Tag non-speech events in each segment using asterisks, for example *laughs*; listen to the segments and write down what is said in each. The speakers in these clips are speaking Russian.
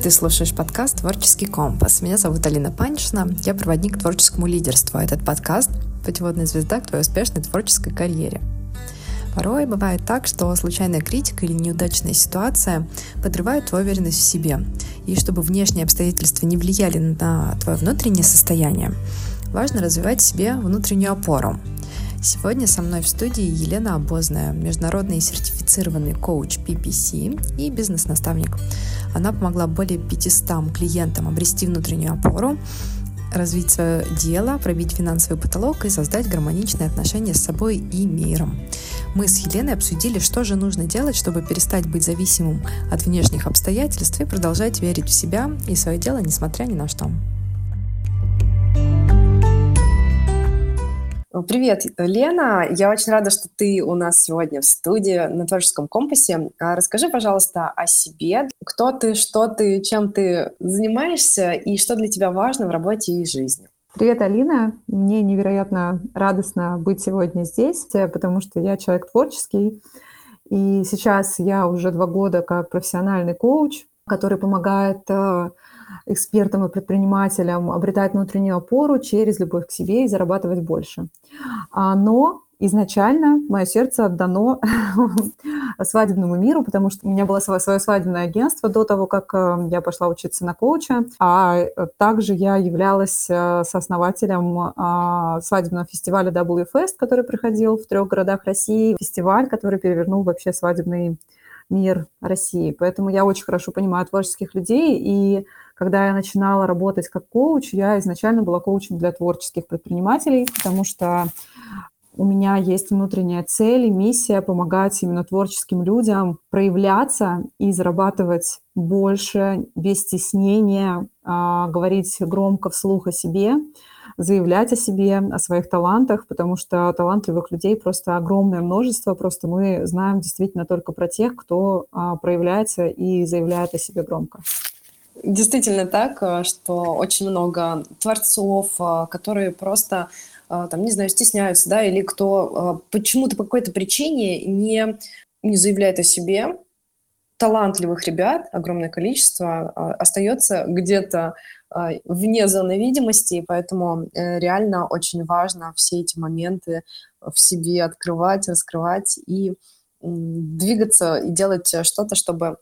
Ты слушаешь подкаст «Творческий компас». Меня зовут Алина Панишина, я проводник к творческому лидерству. Этот подкаст — путеводная звезда к твоей успешной творческой карьере. Порой бывает так, что случайная критика или неудачная ситуация подрывают твою уверенность в себе. И чтобы внешние обстоятельства не влияли на твое внутреннее состояние, важно развивать в себе внутреннюю опору. Сегодня со мной в студии Елена Обозная, международный сертифицированный коуч PPC и бизнес-наставник. Она помогла более 500 клиентам обрести внутреннюю опору, развить свое дело, пробить финансовый потолок и создать гармоничные отношения с собой и миром. Мы с Еленой обсудили, что же нужно делать, чтобы перестать быть зависимым от внешних обстоятельств и продолжать верить в себя и свое дело, несмотря ни на что. Привет, Лена. Я очень рада, что ты у нас сегодня в студии на Творческом компасе. А расскажи, пожалуйста, о себе. Кто ты, что ты, чем ты занимаешься и что для тебя важно в работе и жизни? Привет, Алина. Мне невероятно радостно быть сегодня здесь, потому что я человек творческий. И сейчас я уже два года как профессиональный коуч, который помогает э, экспертам и предпринимателям обретать внутреннюю опору через любовь к себе и зарабатывать больше. А, но изначально мое сердце отдано *laughs* свадебному миру, потому что у меня было свое, свадебное агентство до того, как э, я пошла учиться на коуча, а э, также я являлась э, сооснователем а, свадебного фестиваля W Fest, который проходил в трех городах России, фестиваль, который перевернул вообще свадебный мир России. Поэтому я очень хорошо понимаю творческих людей, и когда я начинала работать как коуч, я изначально была коучем для творческих предпринимателей, потому что у меня есть внутренняя цель и миссия помогать именно творческим людям проявляться и зарабатывать больше без стеснения, а, говорить громко вслух о себе, заявлять о себе, о своих талантах, потому что талантливых людей просто огромное множество, просто мы знаем действительно только про тех, кто а, проявляется и заявляет о себе громко. Действительно так, э, что очень много творцов, э, которые просто э, там, не знаю, стесняются, да, или кто почему-то по какой-то причине не, не заявляет о себе, талантливых ребят, огромное количество, остается где-то вне зоны видимости, и поэтому реально очень важно все эти моменты в себе открывать, раскрывать и двигаться и делать что-то, чтобы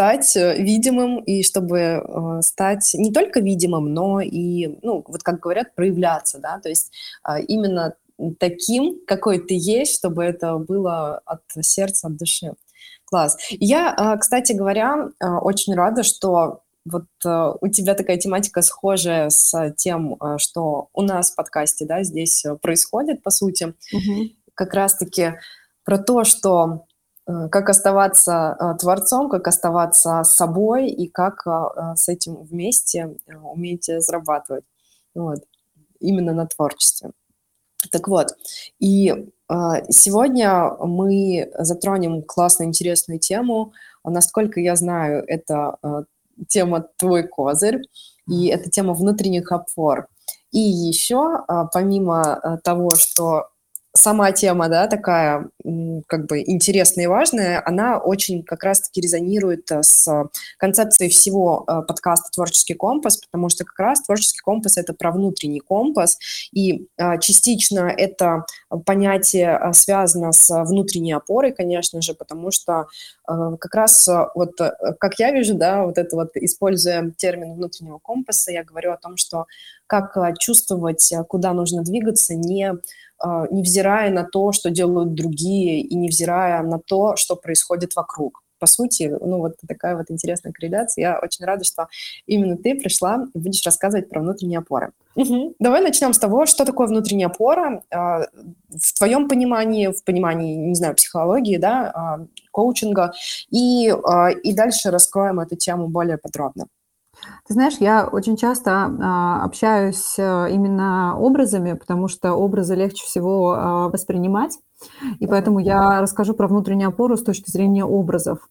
стать э, видимым и чтобы э, стать не только видимым, но и, ну, вот как говорят, проявляться, да, то есть э, именно таким, какой ты есть, чтобы это было от сердца, от души. Класс. Я, э, кстати говоря, э, очень рада, что вот э, у тебя такая тематика схожая с тем, э, что у нас в подкасте, да, здесь происходит, по сути. Mm-hmm. Как раз-таки про то, что как оставаться э, творцом, как оставаться собой и как э, с этим вместе уметь зарабатывать. Вот. Именно на творчестве. Так вот, и сегодня мы затронем классную, интересную тему. Насколько я знаю, это тема «Твой козырь», и это тема внутренних опор. И еще, помимо того, что сама тема, да, такая как бы интересная и важная, она очень как раз-таки резонирует э, с концепцией всего э, подкаста «Творческий компас», потому что как раз «Творческий компас» — это про внутренний компас, и э, частично это понятие связано с внутренней опорой, конечно же, потому что как раз вот, как я вижу, да, вот это вот, используя термин внутреннего компаса, я говорю о том, что как чувствовать, куда нужно двигаться, не а, невзирая на то, что делают другие, и невзирая на то, что происходит вокруг. По сути, ну вот такая вот интересная корреляция. Я очень рада, что именно ты пришла и будешь рассказывать про внутренние опоры. Угу. Давай начнем с того, что такое внутренняя опора а, в твоем понимании, в понимании, не знаю, психологии, да, а, коучинга, и, и дальше раскроем эту тему более подробно. Ты знаешь, я очень часто а, общаюсь а, именно образами, потому что образы легче всего а, воспринимать. И поэтому я расскажу про внутреннюю опору с точки зрения образов.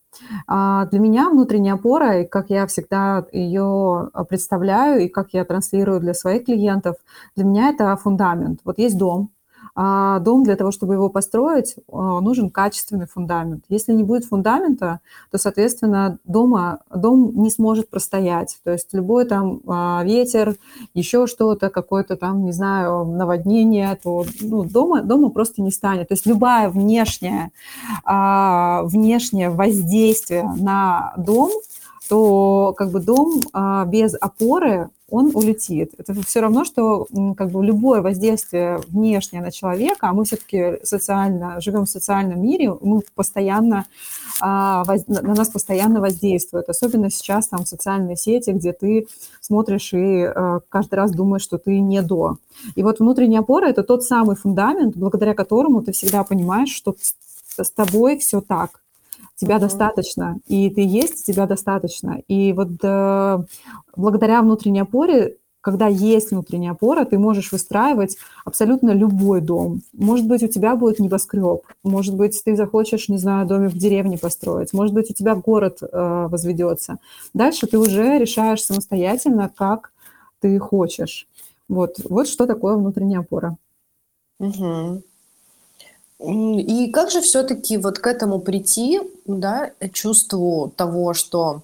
А, для меня внутренняя опора, и как я всегда ее представляю, и как я транслирую для своих клиентов, для меня это фундамент. Вот есть дом, а дом для того, чтобы его построить, а, нужен качественный фундамент. Если не будет фундамента, то, соответственно, дома, дом не сможет простоять. То есть любой там а, ветер, еще что-то, какое-то там, не знаю, наводнение, то ну, дома, дома просто не станет. То есть любая внешняя, внешнее воздействие на дом – то как бы дом а, без опоры, он улетит. Это все равно, что как бы любое воздействие внешнее на человека, а мы все-таки социально, живем в социальном мире, мы постоянно, а, на нас постоянно воздействует. Особенно сейчас там социальные сети, где ты смотришь и а, каждый раз думаешь, что ты не до. И вот внутренняя опора – это тот самый фундамент, благодаря которому ты всегда понимаешь, что с тобой все так тебя mm-hmm. достаточно, и ты есть, тебя достаточно. И вот э, благодаря внутренней опоре, когда есть внутренняя опора, ты можешь выстраивать абсолютно любой дом. Может быть, у тебя будет небоскреб, может быть, ты захочешь, не знаю, домик в деревне построить, может быть, у тебя город э, возведется. Дальше ты уже решаешь самостоятельно, как ты хочешь. Вот, вот что такое внутренняя опора. Угу. И как же все-таки вот к этому прийти, да, чувству того, что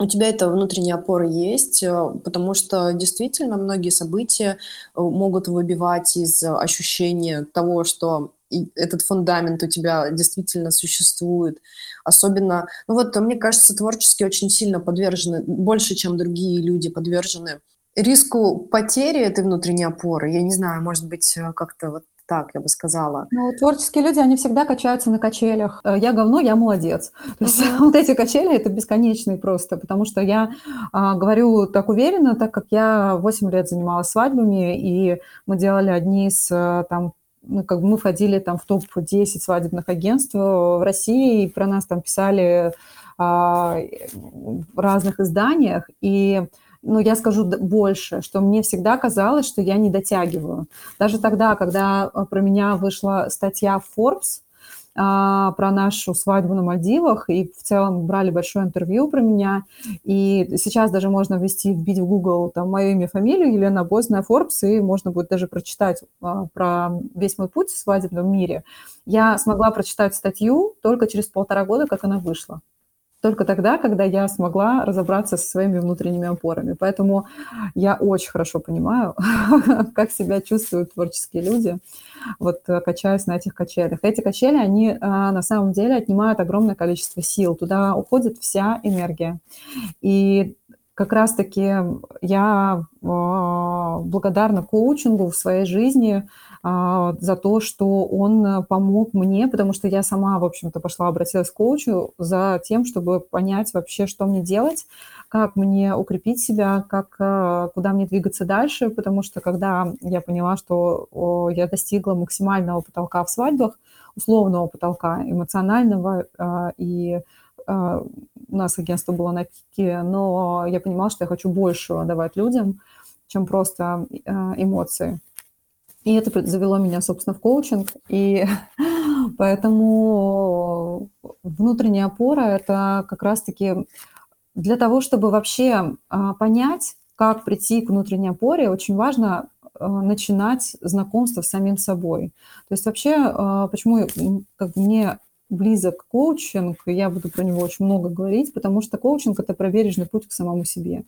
у тебя эта внутренняя опора есть, э, потому что действительно многие события э, могут выбивать из ощущения того, что этот фундамент у тебя действительно существует. Особенно, ну вот, мне кажется, творчески очень сильно подвержены, больше, чем другие люди подвержены риску потери этой внутренней опоры. Я не знаю, может быть, э, как-то вот так, я бы сказала. Ну, творческие люди, они всегда качаются на качелях. Э, я говно, я молодец. То есть uh-huh. *laughs* вот эти качели, это бесконечные просто, потому что я а, говорю так уверенно, так как я 8 лет занималась свадьбами, и мы делали одни из э, там ну, как бы мы входили там в топ-10 свадебных агентств в России, и про нас там писали а, в разных изданиях, и ну, я скажу больше, что мне всегда казалось, что я не дотягиваю. Даже тогда, когда э, про меня вышла статья в Forbes, а, про нашу свадьбу на Мальдивах, и в целом брали большое интервью про меня. И сейчас даже можно ввести, вбить в Google там мое имя, фамилию, Елена Бозная, Forbes, и можно будет даже прочитать а, про весь мой путь в свадебном мире. Я смогла прочитать статью только через полтора года, как она вышла только тогда, когда я смогла разобраться со своими внутренними опорами. Поэтому я очень хорошо понимаю, *laughs* как себя чувствуют творческие люди, вот э, качаясь на этих качелях. Эти качели, они а, на самом деле отнимают огромное количество сил, туда уходит вся энергия. И как раз-таки я а, благодарна коучингу в своей жизни, а, за то, что он помог мне, потому что я сама, в общем-то, пошла, обратилась к коучу за тем, чтобы понять вообще, что мне делать, как мне укрепить себя, как, э, куда мне двигаться дальше, потому что когда я поняла, что я достигла максимального потолка в свадьбах, условного потолка эмоционального и у нас агентство было на пике, но я понимала, что я хочу больше давать людям, чем просто эмоции. И это завело меня, собственно, в коучинг. И *laughs* поэтому внутренняя опора – это как раз-таки для того, чтобы вообще а, понять, как прийти к внутренней опоре, очень важно а, начинать знакомство с самим собой. То есть вообще, а, почему как мне близок коучинг, я буду про него очень много говорить, потому что коучинг – это проверенный путь к самому себе.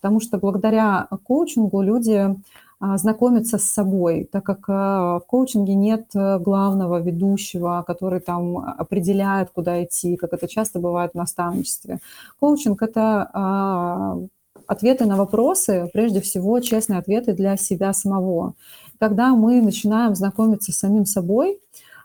Потому что благодаря коучингу люди а, знакомиться с собой, так как а, в коучинге нет э, главного ведущего, который там определяет, куда идти, как это часто бывает в наставничестве. Коучинг – это а, ответы на вопросы, прежде всего честные ответы для себя самого. Когда мы начинаем знакомиться с самим собой,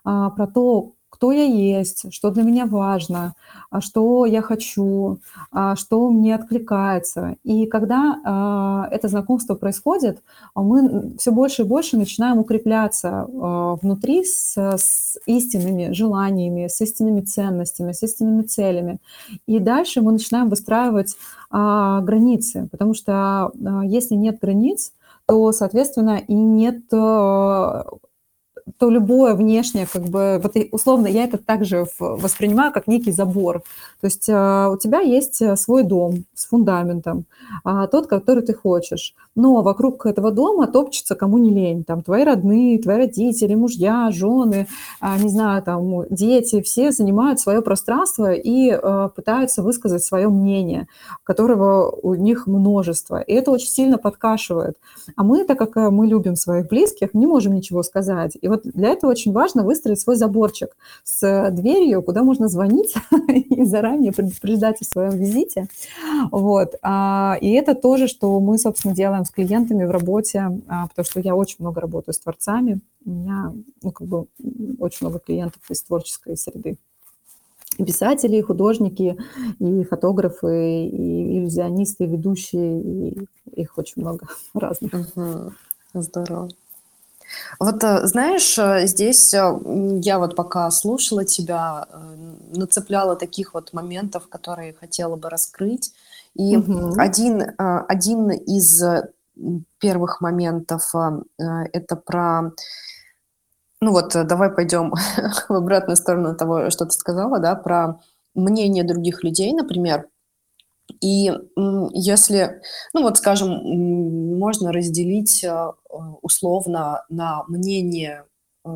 про то, кто я есть, что для меня важно, а что я хочу, а что мне откликается. И когда а, это знакомство происходит, мы все больше и больше начинаем укрепляться внутри с, с истинными желаниями, с истинными ценностями, с истинными целями. И дальше мы начинаем выстраивать границы, потому что если нет границ, то, соответственно, и нет то любое внешнее, как бы, вот условно, я это также воспринимаю как некий забор. То есть а, у тебя есть э, свой дом с фундаментом, а, тот, который ты хочешь. Но вокруг этого дома топчется кому не лень. Там твои родные, твои родители, мужья, жены, а, не знаю, там дети, все занимают свое пространство и пытаются высказать свое мнение, которого у них множество. И это очень сильно подкашивает. А мы, так как э, мы любим своих близких, не можем ничего сказать. И вот для этого очень важно выстроить свой заборчик с дверью, куда можно звонить *laughs* и заранее предупреждать о своем визите. Вот. А, и это тоже, что мы, собственно, делаем с клиентами в работе, а, потому что я очень много работаю с творцами. У меня ну, как бы очень много клиентов из творческой среды и писатели, и художники, и фотографы, и иллюзионисты, и ведущие, и их очень много *laughs* разных. Угу. Здорово. Вот э, знаешь, э, здесь э, я вот пока слушала тебя, нацепляла таких вот моментов, которые хотела бы раскрыть. И угу. один, один из первых моментов это про ну вот давай пойдем *laughs* в обратную сторону того, что ты сказала, да, про мнение других людей, например. И если, ну вот скажем, можно разделить э, условно на мнение, э,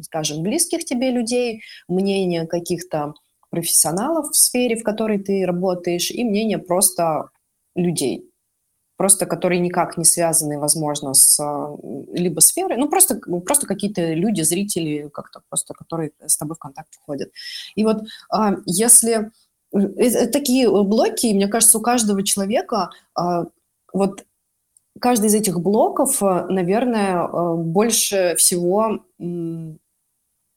скажем, близких тебе людей, мнение каких-то профессионалов в сфере, в которой ты работаешь, и мнение просто людей просто которые никак не связаны, возможно, с а, либо сферой, ну просто, просто какие-то люди, зрители, как-то просто, которые с тобой в контакт входят. И вот а, если э, э, такие блоки, мне кажется, у каждого человека а, вот каждый из этих блоков, наверное, больше всего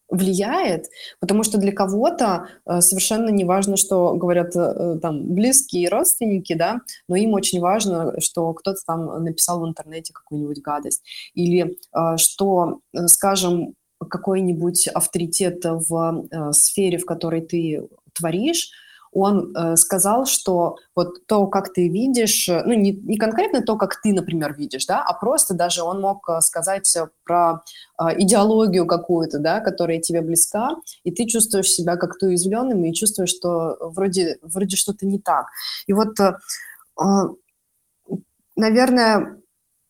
влияет, потому что для кого-то э, совершенно не важно, что говорят э, там близкие родственники, да, но им очень важно, что кто-то там написал в интернете какую-нибудь гадость, или э, что, скажем, какой-нибудь авторитет в сфере, в которой ты творишь, он э, сказал, что вот то, как ты видишь, э, ну не, не конкретно то, как ты, например, видишь, да, а просто даже он мог э, сказать про э, идеологию какую-то, да, которая тебе близка, и ты чувствуешь себя как-то уязвленным и чувствуешь, что вроде, вроде что-то не так. И вот, э, э, наверное,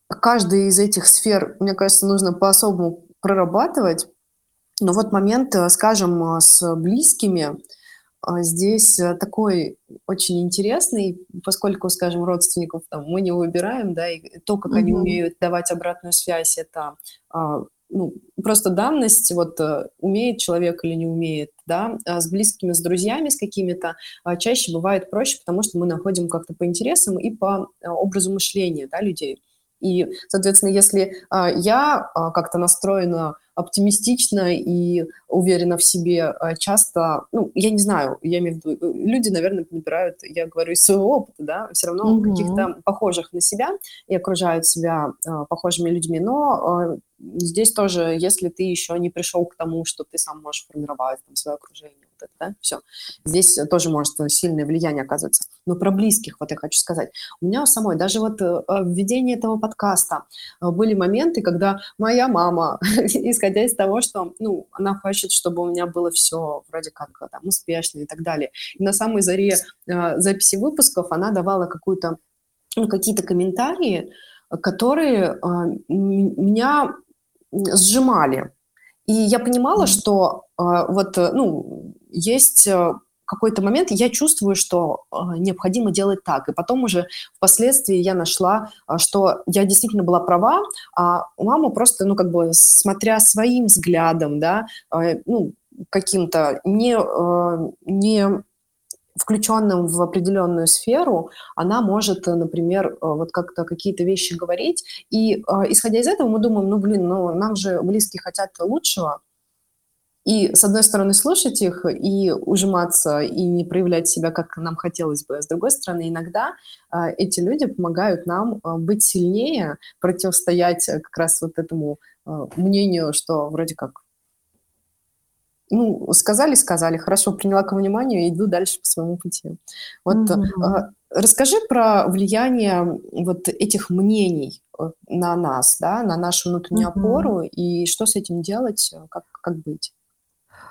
каждый из этих сфер, мне кажется, нужно по-особому прорабатывать, но вот момент, э, скажем, с близкими – а, здесь э, такой очень интересный, поскольку, скажем, родственников там, мы не выбираем, да, и то, как угу. они умеют давать обратную связь, это а, ну, просто данность, вот э, умеет человек или не умеет, да, а с близкими, с друзьями, с какими-то, чаще бывает проще, потому что мы находим как-то по интересам и по образу мышления, да, людей. И, соответственно, если я как-то настроена оптимистично и уверена в себе а, часто, ну, я не знаю, я имею в виду, э, люди, наверное, набирают, я говорю, из своего опыта, да, все равно угу. каких-то похожих на себя и окружают себя э, похожими людьми, но э, здесь тоже, если ты еще не пришел к тому, что ты сам можешь формировать там, свое окружение, вот это, да, все. Здесь тоже может сильное влияние оказываться. Но про близких, вот я хочу сказать. У меня у самой, даже вот в введении этого подкаста были моменты, когда моя мама, *laughs* исходя из того, что, ну, она хочет, чтобы у меня было все вроде как там успешно и так далее. И на самой заре записи выпусков она давала какую-то, ну, какие-то комментарии, которые меня сжимали. И я понимала, mm-hmm. что э, вот, ну, есть э, какой-то момент, я чувствую, что э, необходимо делать так. И потом уже впоследствии я нашла, э, что я действительно была права, а мама просто, ну, как бы, смотря своим взглядом, да, э, ну, каким-то не, э, не включенным в определенную сферу, она может, например, э, вот как-то какие-то вещи говорить. И исходя из этого мы думаем, ну, блин, ну, нам же близкие хотят лучшего. И, с одной стороны, слушать их и ужиматься, и не проявлять себя, как нам хотелось бы. А с другой стороны, иногда э, эти люди помогают нам быть сильнее, противостоять как раз вот этому мнению, что вроде как ну, сказали, сказали, хорошо, приняла к вниманию и иду дальше по своему пути. Вот mm-hmm. расскажи про влияние вот этих мнений э, на нас, да, на нашу внутреннюю угу. опору, и что с этим делать, э, как, как быть?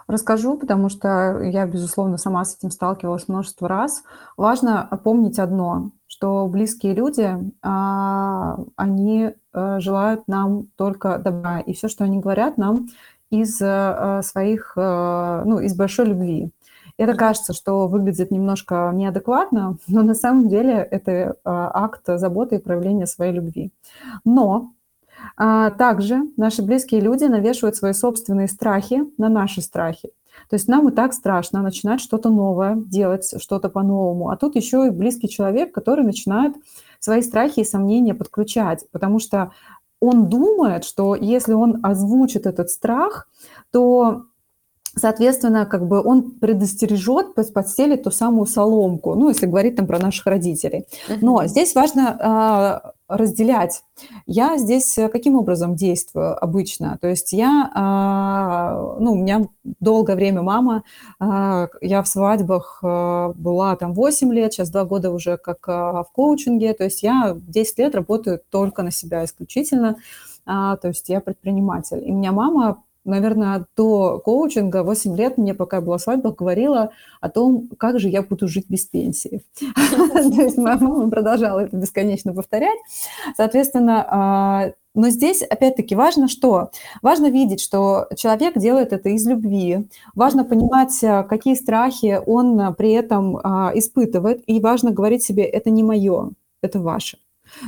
Расскажу, потому что я, безусловно, сама с этим сталкивалась множество раз. Важно помнить одно, что близкие люди, а, они э, желают нам только добра, и все, что они говорят нам из своих, ну, из большой любви. Это кажется, что выглядит немножко неадекватно, но на самом деле это акт заботы и проявления своей любви. Но а, также наши близкие люди навешивают свои собственные страхи на наши страхи. То есть нам и так страшно начинать что-то новое, делать что-то по-новому. А тут еще и близкий человек, который начинает свои страхи и сомнения подключать, потому что он думает, что если он озвучит этот страх, то Соответственно, как бы он предостережет, подстелит ту самую соломку, ну, если говорить там про наших родителей. Но здесь важно э, разделять. Я здесь э, каким образом действую обычно? То есть я, э, ну, у меня долгое время мама, э, я в свадьбах э, была там 8 лет, сейчас 2 года уже как в коучинге, то есть я 10 лет работаю только на себя исключительно, а, то есть я предприниматель. И у меня мама наверное, до коучинга 8 лет мне, пока была свадьба, говорила о том, как же я буду жить без пенсии. *laughs* То есть моя мама продолжала это бесконечно повторять. Соответственно, а, но здесь, опять-таки, важно что? Важно видеть, что человек делает это из любви. Важно понимать, а, какие страхи он при этом а, испытывает. И важно говорить себе, это не мое, это ваше.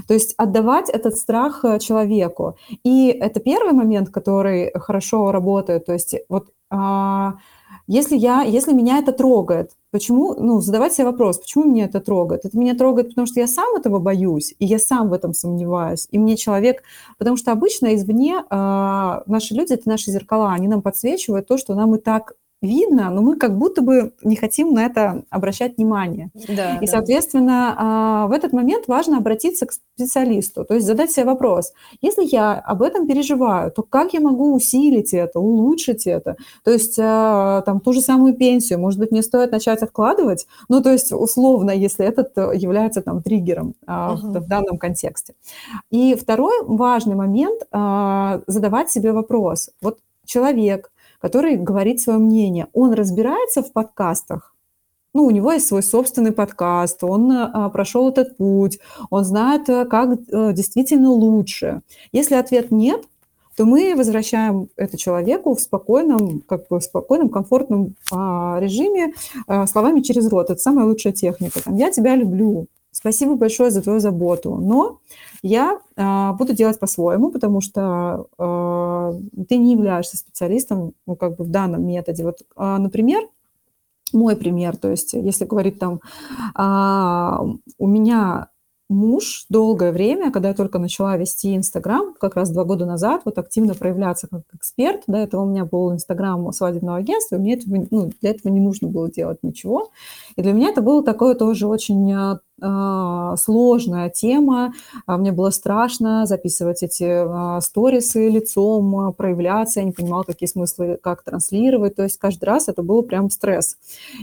То есть отдавать этот страх э, человеку. И это первый момент, который хорошо работает. То есть вот а, если, я, если меня это трогает, почему, ну, задавать себе вопрос, почему меня это трогает? Это меня трогает, потому что я сам этого боюсь, и я сам в этом сомневаюсь, и мне человек, потому что обычно извне э, наши люди, это наши зеркала, они нам подсвечивают то, что нам и так видно, но мы как будто бы не хотим на это обращать внимание. Да, и, да. соответственно, а, в этот момент важно обратиться к специалисту, то есть задать себе вопрос, если я об этом переживаю, то как я могу усилить это, улучшить это? То есть а, там ту же самую пенсию, может быть, мне стоит начать откладывать, ну, то есть условно, если этот является там триггером uh-huh. в данном контексте. И второй важный момент задавать себе вопрос. Вот человек, который говорит свое мнение. Он разбирается в подкастах, ну, у него есть свой собственный подкаст, он а, прошел этот путь, он знает, э, как а, действительно лучше. Если ответ нет, то мы возвращаем это человеку в спокойном, как бы спокойном, комфортном а, режиме а, словами через рот. Это самая лучшая техника. Там, я тебя люблю, спасибо большое за твою заботу, но я э, буду делать по-своему, потому что э, ты не являешься специалистом, ну, как бы в данном методе. Вот, э, например, мой пример, то есть, если говорить там, э, у меня муж долгое время, когда я только начала вести Инстаграм, как раз два года назад, вот активно проявляться как эксперт, до этого у меня был Инстаграм свадебного агентства, и мне этого, ну, для этого не нужно было делать ничего. И для меня это было такое тоже очень э, сложная тема. А мне было страшно записывать эти э, сторисы лицом, проявляться. Я не понимала, какие смыслы, как транслировать. То есть каждый раз это был прям стресс.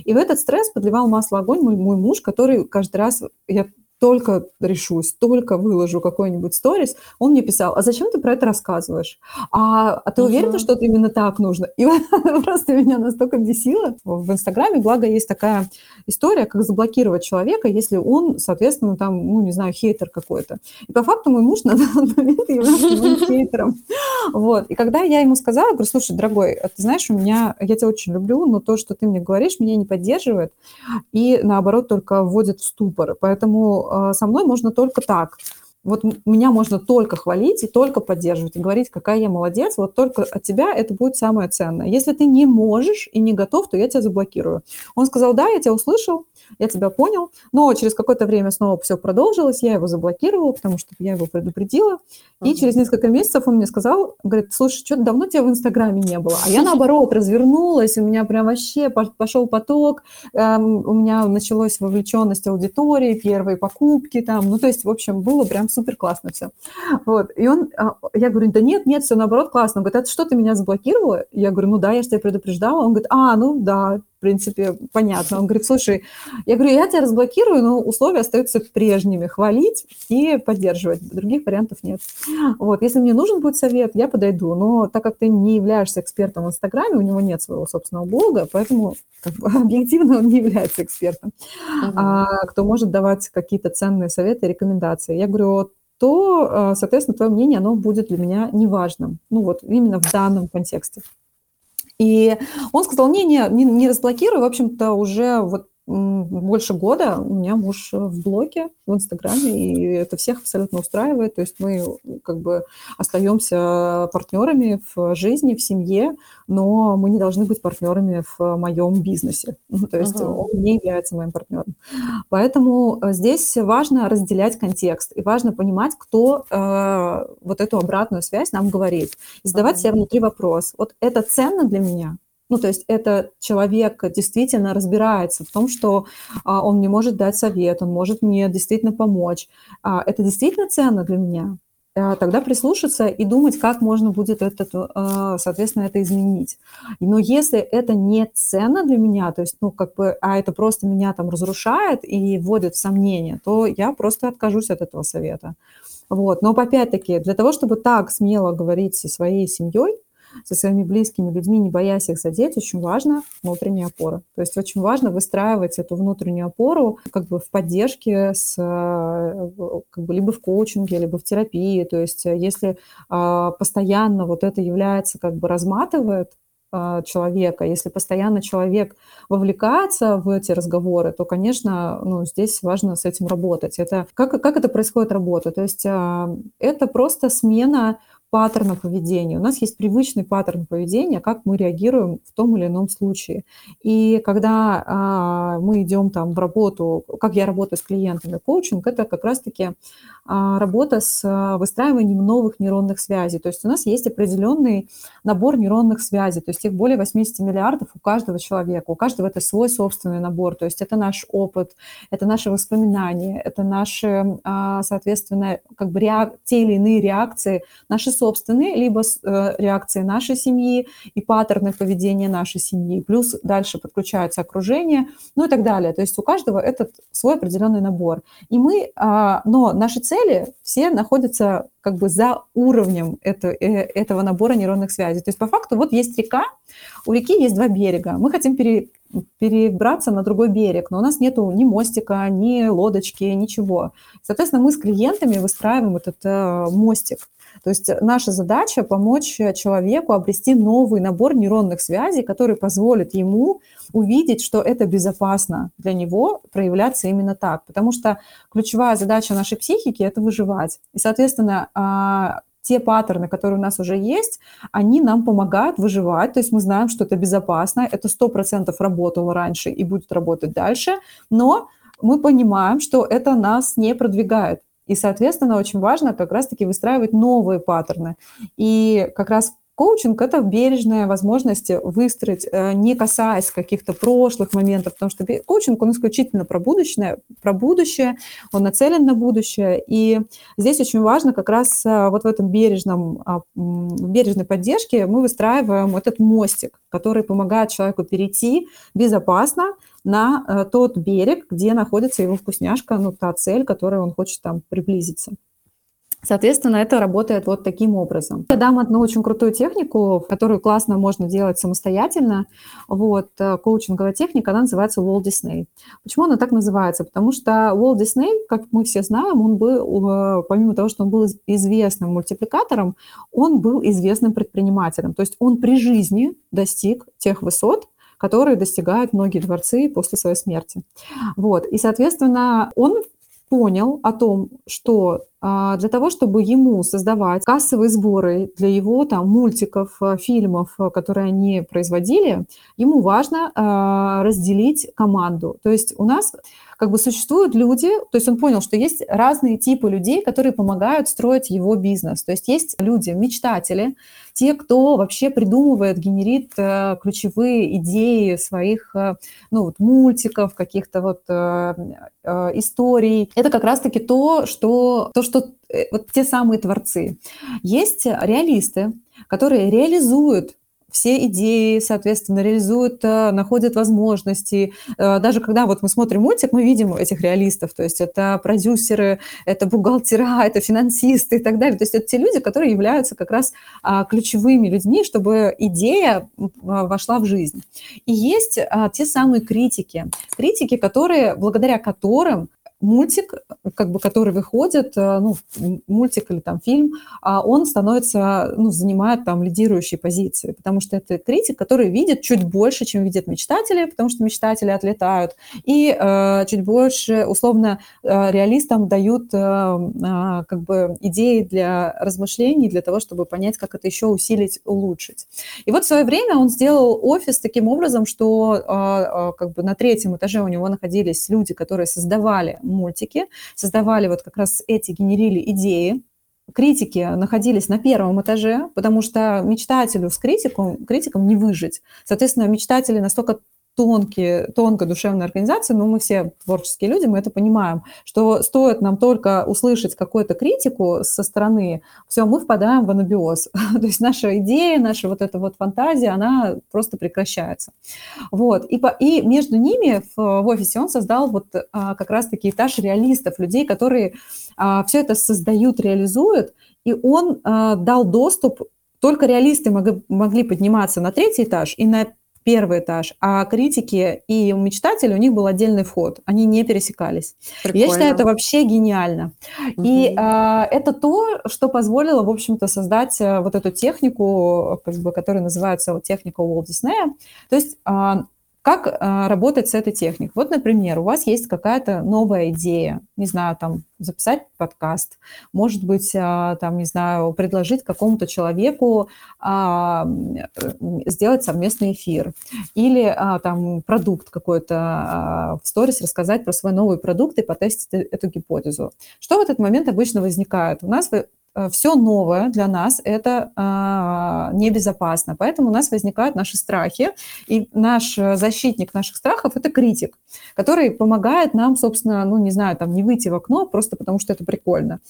И в этот стресс подливал масло огонь мой, мой муж, который каждый раз, я только решусь, только выложу какой-нибудь сторис, он мне писал, а зачем ты про это рассказываешь? А, а ты угу. уверена, что это именно так нужно? И *laughs* просто меня настолько бесило. В Инстаграме, благо, есть такая история, как заблокировать человека, если он, соответственно, там, ну, не знаю, хейтер какой-то. И по факту мой муж *laughs* на данный момент является *laughs* хейтером. Вот. И когда я ему сказала, говорю, слушай, дорогой, а ты знаешь, у меня, я тебя очень люблю, но то, что ты мне говоришь, меня не поддерживает и, наоборот, только вводит в ступор. Поэтому со мной можно только так. Вот меня можно только хвалить и только поддерживать, и говорить, какая я молодец, вот только от тебя это будет самое ценное. Если ты не можешь и не готов, то я тебя заблокирую. Он сказал, да, я тебя услышал, я тебя понял, но через какое-то время снова все продолжилось, я его заблокировала, потому что я его предупредила, и через несколько месяцев он мне сказал, говорит, слушай, что-то давно тебя в Инстаграме не было, а я наоборот развернулась, у меня прям вообще пошел поток, эм, у меня началась вовлеченность аудитории, первые покупки там, ну то есть, в общем, было прям супер классно все. Вот, и он, а, я говорю, да нет, нет, все наоборот классно. Он говорит, это что, ты меня заблокировала? Я говорю, ну да, я же тебя предупреждала. Он говорит, а, ну да, принципе, понятно. Он говорит, слушай, я говорю, я тебя разблокирую, но условия остаются прежними, хвалить и поддерживать. Других вариантов нет. Вот, если мне нужен будет совет, я подойду. Но так как ты не являешься экспертом в Инстаграме, у него нет своего собственного блога, поэтому как бы, *laughs* объективно он не является экспертом, uh-huh. а, кто может давать какие-то ценные советы рекомендации. Я говорю, то, а, соответственно, твое мнение, оно будет для меня неважным. Ну вот именно в данном контексте. И он сказал, не, не, не, не разблокируй, в общем-то, уже вот больше года у меня муж в блоке в Инстаграме, и это всех абсолютно устраивает. То есть мы как бы остаемся партнерами в жизни, в семье, но мы не должны быть партнерами в моем бизнесе. *laughs* То есть ага. он не является моим партнером. Поэтому э, здесь важно разделять контекст, и важно понимать, кто э, вот эту обратную связь нам говорит. И задавать ага. себе внутри вопрос, вот это ценно для меня? Ну, то есть это человек действительно разбирается в том, что а, он мне может дать совет, он может мне действительно помочь. А, это действительно ценно для меня. А, тогда прислушаться и думать, как можно будет это, а, соответственно, это изменить. Но если это не ценно для меня, то есть, ну, как бы, а это просто меня там разрушает и вводит в сомнение, то я просто откажусь от этого совета. Вот. Но опять-таки, для того, чтобы так смело говорить со своей семьей, со своими близкими людьми, не боясь их задеть, очень важно внутренняя опора. То есть очень важно выстраивать эту внутреннюю опору как бы в поддержке с, э, как бы либо в коучинге, либо в терапии. То есть э, если а, постоянно вот это является, как бы разматывает а, человека, если постоянно человек вовлекается в эти разговоры, то, конечно, ну, здесь важно с этим работать. Это, как, как это происходит работа? То есть а, это просто смена паттерна поведения. У нас есть привычный паттерн поведения, как мы реагируем в том или ином случае. И когда а, мы идем там в работу, как я работаю с клиентами, коучинг, это как раз-таки а, работа с а, выстраиванием новых нейронных связей. То есть у нас есть определенный набор нейронных связей, то есть их более 80 миллиардов у каждого человека, у каждого это свой собственный набор, то есть это наш опыт, это наши воспоминания, это наши, а, соответственно, как бы реак- те или иные реакции, наши собственные, либо э, реакции нашей семьи и паттерны поведения нашей семьи, плюс дальше подключается окружение, ну и так далее. То есть у каждого этот свой определенный набор. И мы, но наши цели все находятся как бы за уровнем это, э, этого набора нейронных связей. То есть по факту вот есть река, у реки есть два берега. Мы хотим пере, перебраться на другой берег, но у нас нету ни мостика, ни лодочки, ничего. Соответственно, мы с клиентами выстраиваем этот э, мостик. То есть наша задача помочь человеку обрести новый набор нейронных связей, который позволит ему увидеть, что это безопасно для него проявляться именно так. Потому что ключевая задача нашей психики – это выживать. И, соответственно, а, те паттерны, которые у нас уже есть, они нам помогают выживать. То есть мы знаем, что это безопасно, это 100% работало раньше и будет работать дальше, но мы понимаем, что это нас не продвигает. И, соответственно, очень важно как раз-таки выстраивать новые паттерны. И как раз Коучинг – это бережная возможность выстроить, э, не касаясь каких-то прошлых моментов, потому что коучинг, он исключительно про будущее, про будущее, он нацелен на будущее. И здесь очень важно как раз э, вот в этом бережном, а, бережной поддержке мы выстраиваем этот мостик, который помогает человеку перейти безопасно на э, тот берег, где находится его вкусняшка, ну, та цель, которой он хочет там приблизиться. Соответственно, это работает вот таким образом. Я дам одну очень крутую технику, которую классно можно делать самостоятельно. Вот, э, коучинговая техника, она называется Walt Disney. Почему она так называется? Потому что Walt Disney, как мы все знаем, он был, э, помимо того, что он был известным мультипликатором, он был известным предпринимателем. То есть он при жизни достиг тех высот, которые достигают многие дворцы после своей смерти. Вот. И, соответственно, он понял о том, что для того, чтобы ему создавать кассовые сборы для его там мультиков, а, фильмов, а, которые они производили, ему важно разделить команду. То есть у нас как бы существуют люди, то есть он понял, что есть разные типы людей, которые помогают строить его бизнес. То есть есть люди, мечтатели, те, кто вообще придумывает, генерит э, ключевые идеи своих э, ну, вот, мультиков, каких-то вот э, э, историй. Это как раз-таки то, что, то, что э, вот те самые творцы. Есть реалисты, которые реализуют все идеи, соответственно, реализуют, э, находят возможности. Э, даже когда вот мы смотрим мультик, мы видим этих реалистов, то есть это продюсеры, это бухгалтера, *laughs* это финансисты и так далее. То есть это те люди, которые являются как раз а, ключевыми людьми, чтобы идея вошла в жизнь. И есть а, те самые критики. Критики, которые, благодаря которым мультик, как бы, который выходит, э, ну, мультик или там фильм, а он становится, ну, занимает там лидирующие позиции, потому что это критик, который видит чуть больше, чем видят мечтатели, потому что мечтатели отлетают, и э, чуть больше, условно, э, реалистам дают э, э, как бы идеи для размышлений, для того, чтобы понять, как это еще усилить, улучшить. И вот в свое время он сделал офис таким образом, что э, э, как бы на третьем этаже у него находились люди, которые создавали мультики, создавали вот как раз эти, генерили идеи, критики находились на первом этаже, потому что мечтателю с критиком, критиком не выжить. Соответственно, мечтатели настолько тонкие, тонкая душевная организация, но мы все творческие люди, мы это понимаем, что стоит нам только услышать какую-то критику со стороны, все, мы впадаем в анабиоз. *laughs* То есть наша идея, наша вот эта вот фантазия, она просто прекращается. Вот. И, по, и между ними в, в офисе он создал вот а, как раз-таки этаж реалистов, людей, которые а, все это создают, реализуют, и он а, дал доступ только реалисты могли, могли подниматься на третий этаж, и на первый этаж, а критики и мечтатели, у них был отдельный вход, они не пересекались. Прикольно. Я считаю, это вообще гениально. Угу. И а, это то, что позволило, в общем-то, создать а, вот эту технику, как бы, которая называется техника Уолт Диснея. То есть а, как а, работать с этой техникой? Вот, например, у вас есть какая-то новая идея, не знаю, там, записать подкаст, может быть, а, там, не знаю, предложить какому-то человеку а, сделать совместный эфир или а, там продукт какой-то а, в сторис рассказать про свой новый продукт и потестить э, эту гипотезу. Что в этот момент обычно возникает? У нас все новое для нас это а, небезопасно. Поэтому у нас возникают наши страхи, и наш э, защитник наших страхов – это критик, который помогает нам, собственно, ну, не знаю, там, не выйти в окно просто потому, что это прикольно.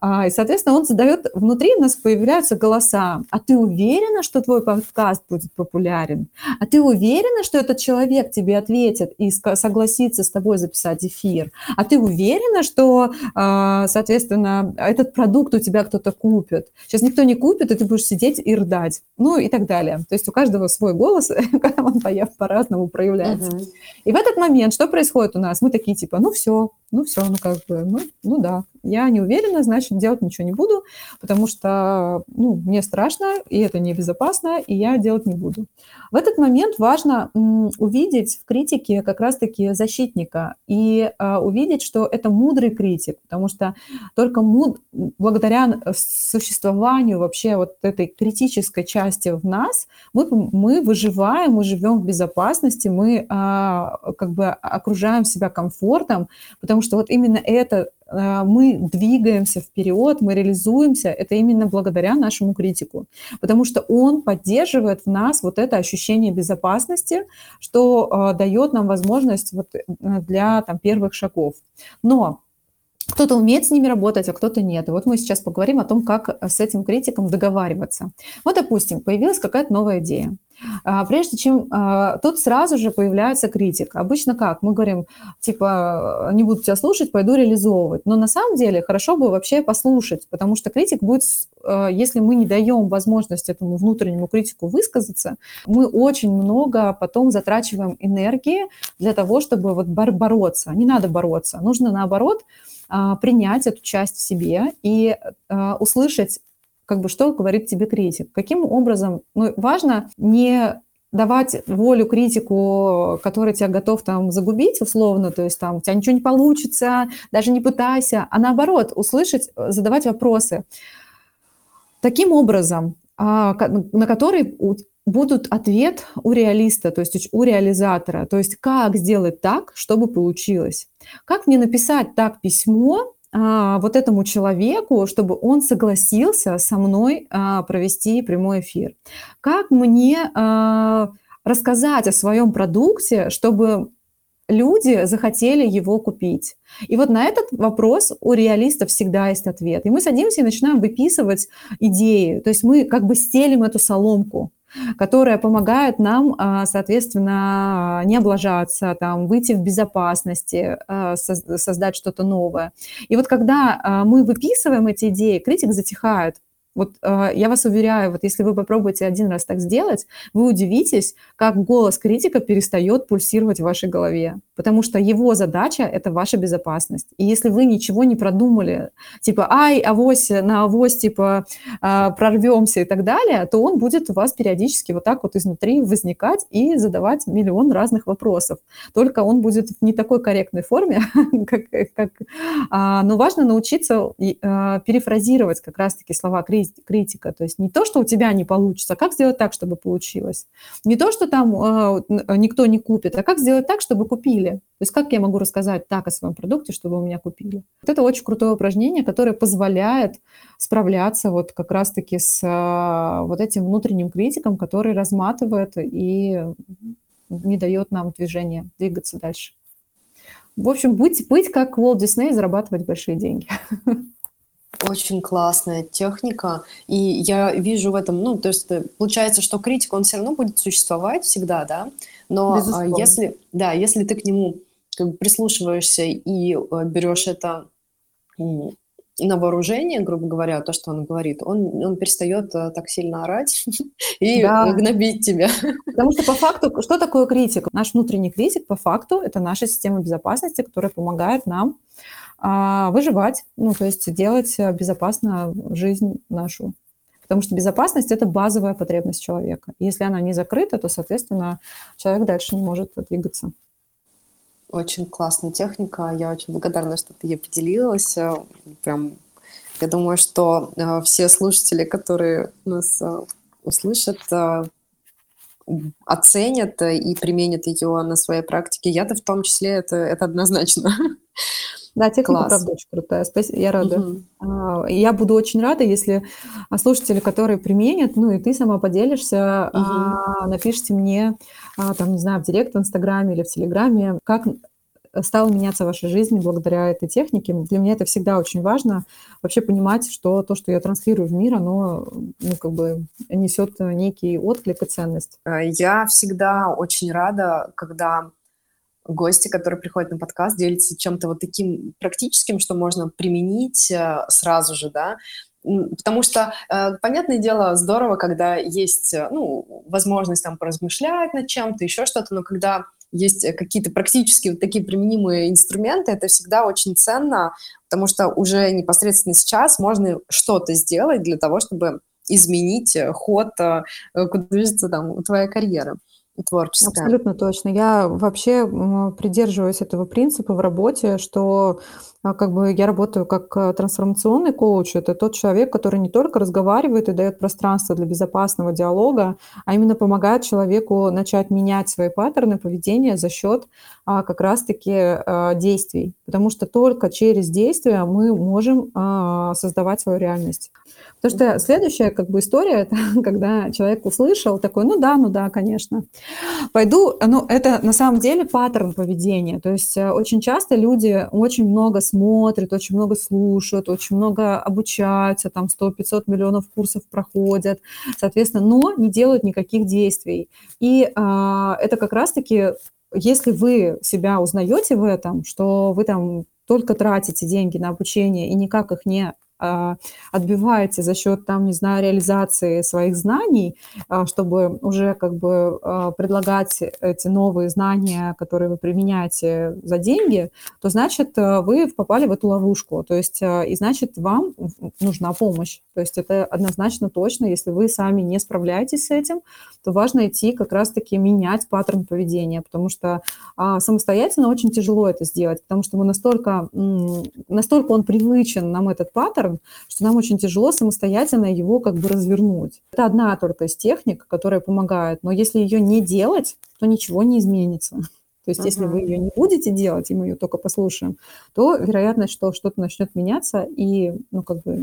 А, и, соответственно, он задает, внутри у нас появляются голоса. А ты уверена, что твой подкаст будет популярен? А ты уверена, что этот человек тебе ответит и согласится с тобой записать эфир? А ты уверена, что, а, соответственно, этот продукт у тебя кто-то купит. Сейчас никто не купит, и ты будешь сидеть и рыдать. Ну и так далее. То есть у каждого свой голос, *laughs* он по-разному проявляется. Uh-huh. И в этот момент что происходит у нас? Мы такие типа, ну все, ну все, ну как бы, ну, ну да, я не уверена, значит, делать ничего не буду, потому что, ну, мне страшно, и это небезопасно, и я делать не буду. В этот момент важно увидеть в критике как раз-таки защитника и а, увидеть, что это мудрый критик, потому что только муд... благодаря существованию вообще вот этой критической части в нас мы, мы выживаем, мы живем в безопасности, мы а, как бы окружаем себя комфортом, потому что вот именно это э, мы двигаемся вперед, мы реализуемся, это именно благодаря нашему критику, потому что он поддерживает в нас вот это ощущение безопасности, что э, дает нам возможность вот э, для там, первых шагов. Но кто-то умеет с ними работать, а кто-то нет. И вот мы сейчас поговорим о том, как с этим критиком договариваться. Вот, допустим, появилась какая-то новая идея. А, прежде чем а, тут сразу же появляется критик. Обычно как? Мы говорим, типа, не буду тебя слушать, пойду реализовывать. Но на самом деле хорошо бы вообще послушать, потому что критик будет, а, если мы не даем возможность этому внутреннему критику высказаться, мы очень много потом затрачиваем энергии для того, чтобы вот бороться. Не надо бороться. Нужно наоборот принять эту часть в себе и услышать как бы что говорит тебе критик. Каким образом, ну, важно не давать волю критику, который тебя готов там загубить условно, то есть там у тебя ничего не получится, даже не пытайся, а наоборот, услышать, задавать вопросы. Таким образом, а, на который будут ответ у реалиста, то есть у реализатора, то есть как сделать так, чтобы получилось. Как мне написать так письмо, а, вот этому человеку, чтобы он согласился со мной а, провести прямой эфир? Как мне а, рассказать о своем продукте, чтобы люди захотели его купить? И вот на этот вопрос у реалистов всегда есть ответ. И мы садимся и начинаем выписывать идеи. То есть мы как бы стелим эту соломку. Которая помогает нам, а, соответственно, не облажаться, там, выйти в безопасности, а, создать что-то новое. И вот когда а, мы выписываем эти идеи, критик затихает, вот э, я вас уверяю, вот если вы попробуете один раз так сделать, вы удивитесь, как голос критика перестает пульсировать в вашей голове, потому что его задача – это ваша безопасность. И если вы ничего не продумали, типа «ай, авось, на авось, типа э, прорвемся» и так далее, то он будет у вас периодически вот так вот изнутри возникать и задавать миллион разных вопросов. Только он будет в не такой корректной форме, *laughs* как, а, но важно научиться перефразировать как раз-таки слова критика критика. То есть не то, что у тебя не получится, а как сделать так, чтобы получилось. Не то, что там э, никто не купит, а как сделать так, чтобы купили. То есть как я могу рассказать так о своем продукте, чтобы у меня купили. Вот это очень крутое упражнение, которое позволяет справляться вот как раз-таки с э, вот этим внутренним критиком, который разматывает и не дает нам движения, двигаться дальше. В общем, быть, быть как Walt Disney и зарабатывать большие деньги. *laughs* Очень классная техника, и я вижу в этом, ну, то есть э, получается, что критик, он все равно будет существовать всегда, да, но а, если, да, если ты к нему как бы прислушиваешься и э, берешь это на вооружение, грубо говоря, то, что он говорит, он, он перестает э, так сильно орать *laughs* и да. гнобить тебя. Потому что по факту, что такое критик? Наш внутренний критик по факту это наша система безопасности, которая помогает нам а, выживать, ну, то есть делать э, безопасно жизнь нашу. Потому что безопасность – это базовая потребность человека. Если она не закрыта, то, соответственно, человек дальше не может двигаться. Очень классная техника. Я очень благодарна, что ты ей поделилась. Э, прям, я думаю, что э, все слушатели, которые нас услышат, оценят и применят ее на своей практике. Я-то в том числе, это, это однозначно. *laughs* Да, техника, Класс. правда, очень крутая. Спасибо, я рада. Угу. Я буду очень рада, если слушатели, которые применят, ну и ты сама поделишься, угу. напишите мне, а, там, не знаю, в директ в Инстаграме или в Телеграме, как стала меняться ваша жизнь благодаря этой технике. Для меня это всегда очень важно, вообще понимать, что то, что я транслирую в мир, оно ну, как бы несет некий отклик и ценность. Я всегда очень рада, когда гости, которые приходят на подкаст, делятся чем-то вот таким практическим, что можно применить э, сразу же, да, Потому что, э, понятное дело, здорово, когда есть э, ну, возможность там поразмышлять над чем-то, еще что-то, но когда есть какие-то практически вот такие применимые инструменты, это всегда очень ценно, потому что уже непосредственно сейчас можно что-то сделать для того, чтобы изменить ход, куда движется там твоя карьера творческая. Абсолютно точно. Я вообще придерживаюсь этого принципа в работе, что как бы я работаю как э, трансформационный коуч. Это тот человек, который не только разговаривает и дает пространство для безопасного диалога, а именно помогает человеку начать менять свои паттерны поведения за счет а, как раз-таки а, действий. Потому что только через действия мы можем а, создавать свою реальность. Потому что следующая как бы история, *laughs* это когда человек услышал такой, ну да, ну да, конечно. Пойду, ну это на самом деле паттерн поведения. То есть э, очень часто люди очень много смотрят, очень много слушают, очень много обучаются, там 100-500 миллионов курсов проходят, соответственно, но не делают никаких действий. И а, это как раз-таки если вы себя узнаете в этом, что вы там только тратите деньги на обучение и никак их не отбиваете за счет, там, не знаю, реализации своих знаний, а, чтобы уже как бы а, предлагать эти новые знания, которые вы применяете за деньги, то значит вы попали в эту ловушку. То есть и значит вам нужна помощь. То есть это однозначно точно, если вы сами не справляетесь с этим, то важно идти как раз-таки менять паттерн поведения, потому что а, самостоятельно очень тяжело это сделать, потому что мы настолько, настолько он привычен нам этот паттерн, что нам очень тяжело самостоятельно его как бы развернуть. Это одна только из техник, которая помогает, но если ее не делать, то ничего не изменится. То есть, uh-huh. если вы ее не будете делать, и мы ее только послушаем, то вероятность, что что-то начнет меняться, и ну, как бы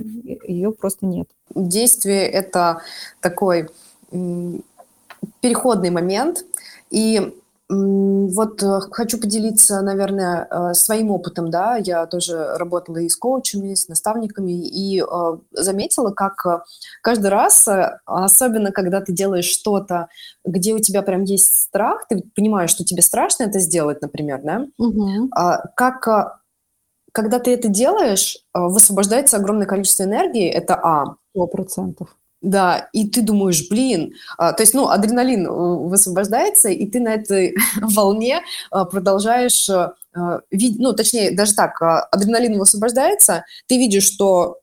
ее просто нет. Действие это такой переходный момент. И вот э, хочу поделиться, наверное, э, своим опытом, да, я тоже работала и с коучами, и с наставниками, и э, заметила, как каждый раз, особенно когда ты делаешь что-то, где у тебя прям есть страх, ты понимаешь, что тебе страшно это сделать, например, да, угу. как когда ты это делаешь, высвобождается огромное количество энергии, это А. Сто процентов. Да, и ты думаешь, блин, а, то есть, ну, адреналин э, высвобождается, и ты на этой *laughs* волне а, продолжаешь, а, вид- ну, точнее, даже так, а, адреналин высвобождается, ты видишь, что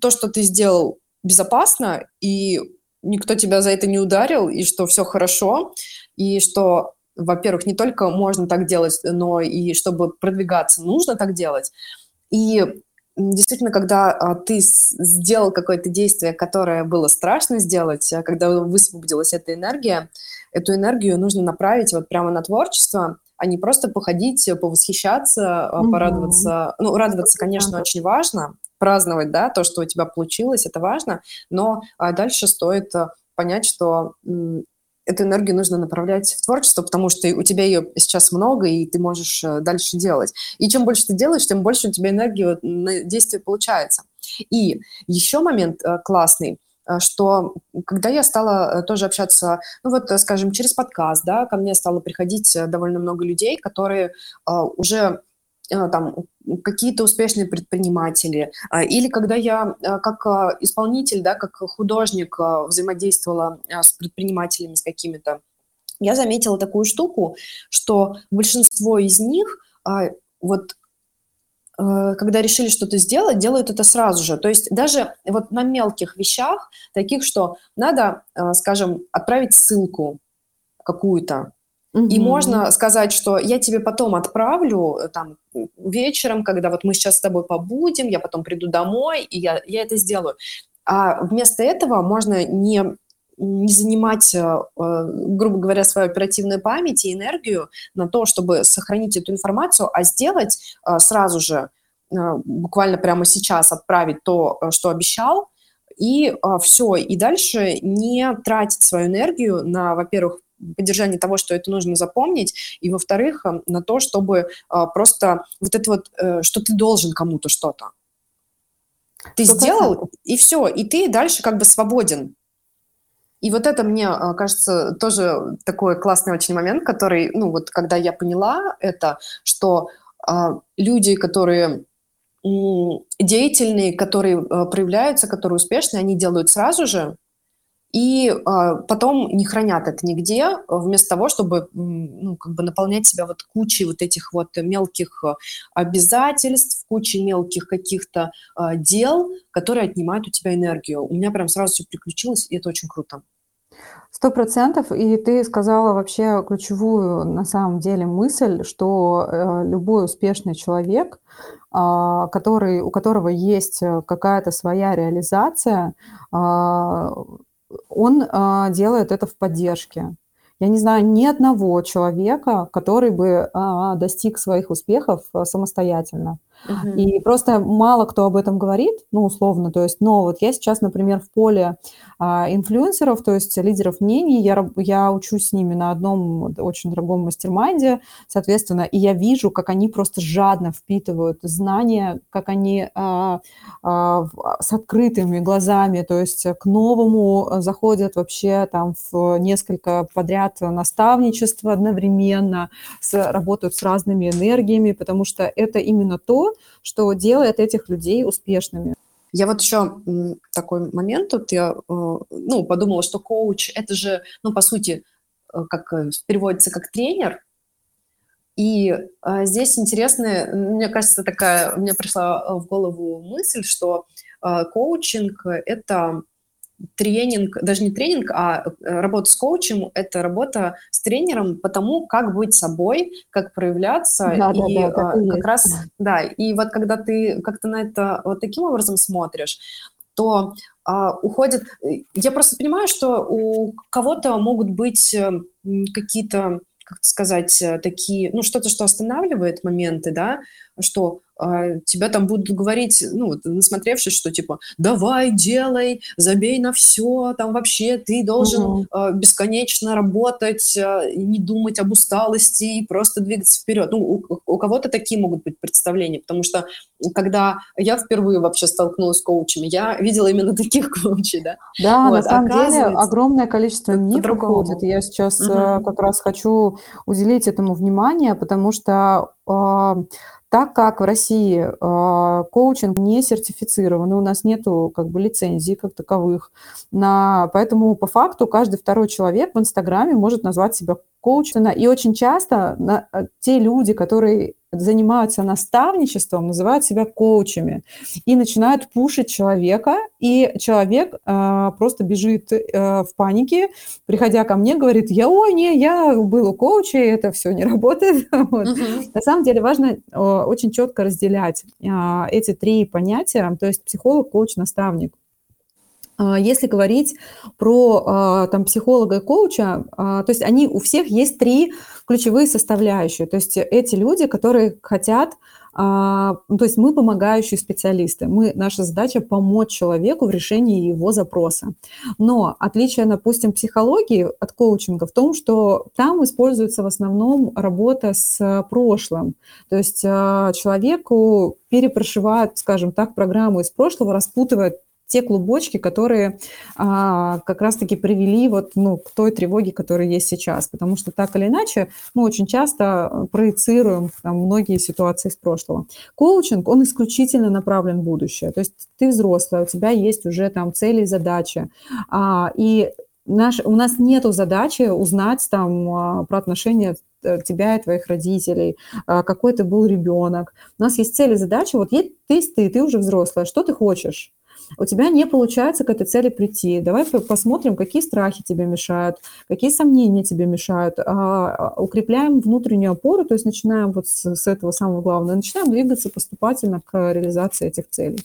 то, что ты сделал, безопасно, и никто тебя за это не ударил, и что все хорошо, и что, во-первых, не только можно так делать, но и чтобы продвигаться, нужно так делать. И действительно, когда а, ты сделал какое-то действие, которое было страшно сделать, а, когда высвободилась эта энергия, эту энергию нужно направить вот прямо на творчество, а не просто походить, повосхищаться, угу. порадоваться. Ну, радоваться, конечно, очень важно, праздновать, да, то, что у тебя получилось, это важно, но а, дальше стоит понять, что эту энергию нужно направлять в творчество, потому что у тебя ее сейчас много, и ты можешь э, дальше делать. И чем больше ты делаешь, тем больше у тебя энергии на действие получается. И еще момент э, классный, э, что когда я стала тоже общаться, ну вот, скажем, через подкаст, да, ко мне стало приходить довольно много людей, которые уже там какие-то успешные предприниматели, а, или когда я а, как исполнитель, да, как художник взаимодействовала с предпринимателями, с какими-то, я заметила такую штуку, что большинство из них вот когда решили что-то сделать, делают это сразу же. То есть даже вот на мелких вещах, таких, что надо, скажем, отправить ссылку какую-то, Угу. И можно сказать, что я тебе потом отправлю э, там вечером, когда вот мы сейчас с тобой побудем, я потом приду домой, и я, я это сделаю. А вместо этого можно не не занимать, э, э, грубо говоря, свою оперативную память и энергию на то, чтобы сохранить эту информацию, а сделать сразу же, буквально прямо сейчас отправить то, что обещал, и все. И дальше не тратить свою энергию на, во-первых, поддержание того, что это нужно запомнить, и, во-вторых, э, на то, чтобы э, просто вот это вот, э, что ты должен кому-то что-то. Ты 100%. сделал, и все, и ты дальше как бы свободен. И вот это мне кажется тоже такой классный очень момент, который, ну вот когда я поняла это, что люди, которые деятельные, которые проявляются, которые успешные, они делают сразу же, и э, потом не хранят это нигде, вместо того, чтобы ну, как бы наполнять себя вот кучей вот этих вот мелких э, обязательств, кучей мелких каких-то э, дел, которые отнимают у тебя энергию. У меня прям сразу все приключилось, и это очень круто. Сто процентов. И ты сказала вообще ключевую на самом деле мысль, что э, любой успешный человек, э, который, у которого есть э, какая-то своя реализация, э, он а, делает это в поддержке. Я не знаю ни одного человека, который бы а, достиг своих успехов а, самостоятельно. И просто мало кто об этом говорит, ну, условно, то есть, но вот я сейчас, например, в поле а, инфлюенсеров, то есть лидеров мнений, я, я учусь с ними на одном очень дорогом mastermind е, соответственно, и я вижу, как они просто жадно впитывают знания, как они а, а, с открытыми глазами, то есть к новому заходят вообще там в несколько подряд наставничества одновременно, с, работают с разными энергиями, потому что это именно то, что делает этих людей успешными. Я вот еще такой момент тут я э, ну, подумала, что коуч это же, ну, по сути, э, как э, переводится как тренер. И здесь интересная, мне кажется, такая, мне пришла в голову мысль, что коучинг это тренинг, даже не тренинг, а э, работа с коучем – это работа с тренером по тому, как быть собой, как проявляться. Да, и да, да, как, как раз, да, и вот когда ты как-то на это вот таким образом смотришь, то а, уходит... Э, я просто понимаю, что у кого-то могут быть э, какие-то как сказать, такие, ну, что-то, что останавливает моменты, да, что тебя там будут говорить, ну, насмотревшись, что типа давай, делай, забей на все, там вообще ты должен угу. бесконечно работать, не думать об усталости и просто двигаться вперед. Ну, у, у кого-то такие могут быть представления, потому что когда я впервые вообще столкнулась с коучами, я видела именно таких *laughs* коучей, да. Да, вот, на самом деле огромное количество мифов ходит. Я сейчас угу. как раз хочу уделить этому внимание, потому что так как в России э, коучинг не сертифицирован, у нас нету как бы лицензий как таковых, на, поэтому по факту каждый второй человек в Инстаграме может назвать себя коучем. И очень часто на, те люди, которые занимаются наставничеством, называют себя коучами и начинают пушить человека, и человек э, просто бежит э, в панике, приходя ко мне, говорит, я, ой, не, я был у коуча, и это все не *laughs* работает. вот. uh На самом деле важно э, очень четко разделять э, эти три понятия, то есть психолог, коуч, наставник. А, если говорить про а, там, психолога и коуча, то есть они у всех есть три ключевые составляющие. То есть эти люди, которые хотят, то есть мы помогающие специалисты. Мы, наша задача помочь человеку в решении его запроса. Но отличие, допустим, психологии от коучинга в том, что там используется в основном работа с прошлым. То есть человеку перепрошивают, скажем так, программу из прошлого, распутывают те клубочки, которые а, как раз-таки привели вот, ну, к той тревоге, которая есть сейчас. Потому что так или иначе мы очень часто проецируем там, многие ситуации из прошлого. Коучинг, он исключительно направлен в будущее. То есть ты взрослая, у тебя есть уже там цели и задачи. А, и наш, у нас нет задачи узнать там а, про отношения э, тебя и твоих родителей, а, какой ты был ребенок. У нас есть цели, задачи. Вот есть ты, ты, ты уже взрослая, что ты хочешь? У тебя не получается к этой цели прийти. Давай посмотрим, какие страхи тебе мешают, какие сомнения тебе мешают. А, а, укрепляем внутреннюю опору, то есть начинаем вот с, с этого самого главного, начинаем двигаться поступательно к реализации этих целей.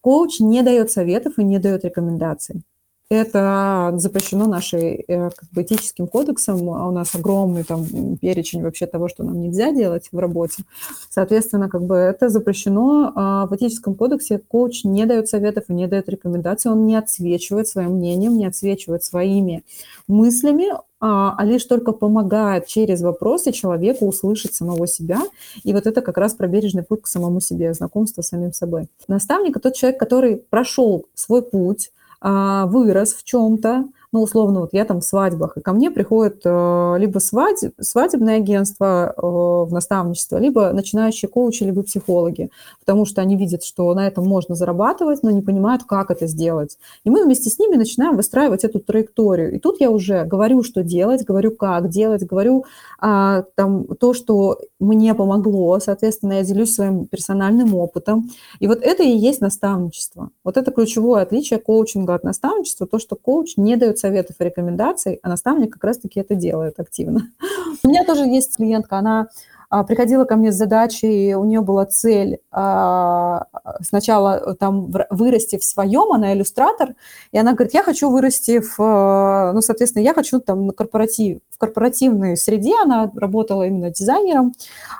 Коуч не дает советов и не дает рекомендаций. Это запрещено нашей э, как бы, этическим кодексом. А у нас огромный там перечень вообще того, что нам нельзя делать в работе. Соответственно, как бы это запрещено. А в этическом кодексе коуч не дает советов и не дает рекомендаций. Он не отсвечивает своим мнением, не отсвечивает своими мыслями, а, а лишь только помогает через вопросы человеку услышать самого себя. И вот это как раз про бережный путь к самому себе, знакомство с самим собой. Наставник – тот человек, который прошел свой путь, вырос в чем-то, ну, условно, вот я там в свадьбах, и ко мне приходит э, либо свадеб, свадебное агентство э, в наставничество, либо начинающие коучи, либо психологи, потому что они видят, что на этом можно зарабатывать, но не понимают, как это сделать. И мы вместе с ними начинаем выстраивать эту траекторию. И тут я уже говорю, что делать, говорю, как делать, говорю а, там, то, что мне помогло, соответственно, я делюсь своим персональным опытом. И вот это и есть наставничество. Вот это ключевое отличие коучинга от наставничества, то, что коуч не дает советов и рекомендаций, а наставник как раз-таки это делает активно. *laughs* У меня тоже есть клиентка, она а, приходила ко мне с задачей, у нее была цель а, сначала там вырасти в своем, она иллюстратор, и она говорит, я хочу вырасти в, ну, соответственно, я хочу там на корпоратив, в корпоративной среде, она работала именно дизайнером,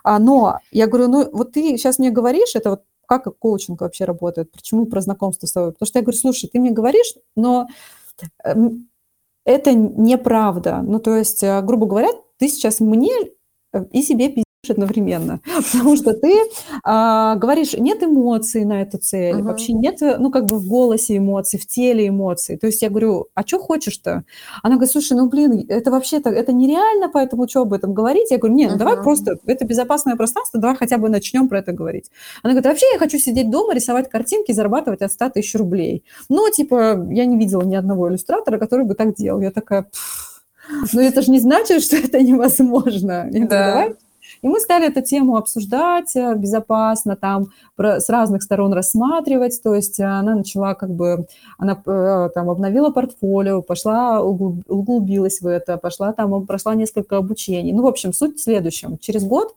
а, но я говорю, ну, вот ты сейчас мне говоришь, это вот как коучинг вообще работает, почему про знакомство с тобой? Потому что я говорю, слушай, ты мне говоришь, но Эм, это неправда. Ну, то есть, э, грубо говоря, ты сейчас мне э, и себе одновременно, потому что ты а, говоришь, нет эмоций на эту цель, uh-huh. вообще нет, ну, как бы в голосе эмоций, в теле эмоций. То есть я говорю, а что хочешь-то? Она говорит, слушай, ну, блин, это вообще-то, это нереально, поэтому что об этом говорить? Я говорю, нет, ну, uh-huh. давай просто, это безопасное пространство, давай хотя бы начнем про это говорить. Она говорит, вообще я хочу сидеть дома, рисовать картинки, зарабатывать от 100 тысяч рублей. Но, типа, я не видела ни одного иллюстратора, который бы так делал. Я такая, ну, это же не значит, что это невозможно. Я да. говорю, давай и мы стали эту тему обсуждать э, безопасно, там с разных сторон рассматривать, то есть она начала как бы, она э, там обновила портфолио, пошла, углубилась в это, пошла там, прошла несколько обучений. Ну, в общем, суть в следующем. Через год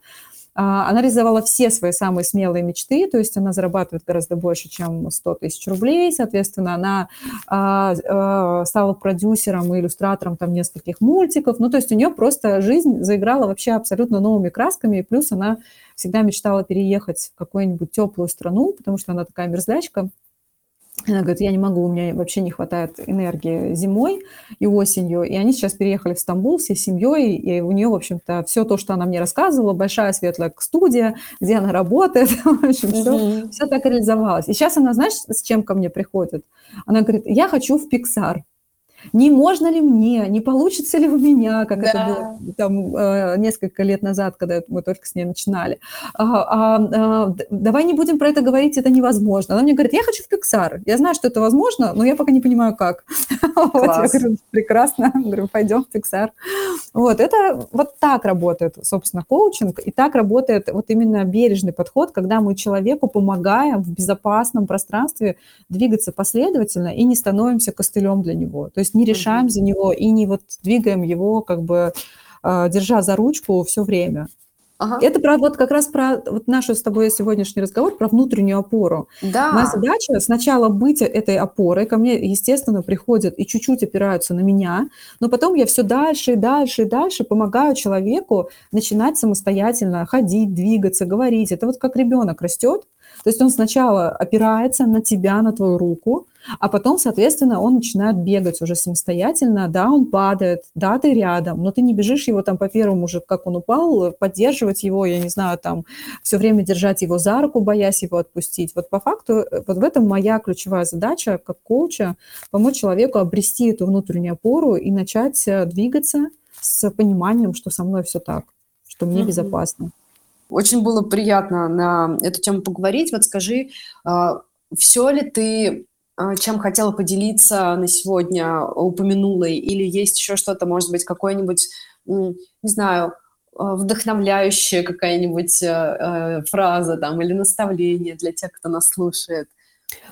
она реализовала все свои самые смелые мечты, то есть она зарабатывает гораздо больше, чем 100 тысяч рублей, соответственно, она а, а, стала продюсером и иллюстратором там нескольких мультиков, ну, то есть у нее просто жизнь заиграла вообще абсолютно новыми красками, и плюс она всегда мечтала переехать в какую-нибудь теплую страну, потому что она такая мерзлячка, она говорит, я не могу, у меня вообще не хватает энергии зимой и осенью. И они сейчас переехали в Стамбул всей семьей, и у нее, в общем-то, все то, что она мне рассказывала, большая светлая студия, где она работает, *laughs* в общем, все, все так реализовалось. И сейчас она, знаешь, с чем ко мне приходит? Она говорит, я хочу в Pixar не можно ли мне, не получится ли у меня, как да. это было там э, несколько лет назад, когда мы только с ней начинали. А, а, а, давай не будем про это говорить, это невозможно. Она мне говорит, я хочу в Pixar. Я знаю, что это возможно, но я пока не понимаю, как. *laughs* Вот, я говорю, прекрасно. Говорю, пойдем в Pixar. Вот, это вот так работает, собственно, коучинг, и так работает вот именно бережный подход, когда мы человеку помогаем в безопасном пространстве двигаться последовательно и не становимся костылем для него. То есть есть не решаем за него и не вот двигаем его, как бы а, держа за ручку все время. Ага. Это про вот как раз про вот наш с тобой сегодняшний разговор про внутреннюю опору. Да. Моя задача сначала быть этой опорой, ко мне, естественно, приходят и чуть-чуть опираются на меня, но потом я все дальше и дальше и дальше помогаю человеку начинать самостоятельно ходить, двигаться, говорить. Это вот как ребенок растет, то есть он сначала опирается на тебя, на твою руку, а потом, соответственно, он начинает бегать уже самостоятельно, да, он падает, да, ты рядом, но ты не бежишь его там по первому уже, как он упал, поддерживать его, я не знаю, там, все время держать его за руку, боясь его отпустить. Вот по факту, э, вот в этом моя ключевая задача как коуча, помочь человеку обрести эту внутреннюю опору и начать э, двигаться с пониманием, что со мной все так, что мне mm-hmm. безопасно. Очень было приятно на эту тему поговорить. Вот скажи, а, все ли ты а, чем хотела поделиться на сегодня, упомянула, или есть еще что-то, может быть, какое-нибудь, не знаю, а, вдохновляющая какая-нибудь э, фраза там или наставление для тех, кто нас слушает?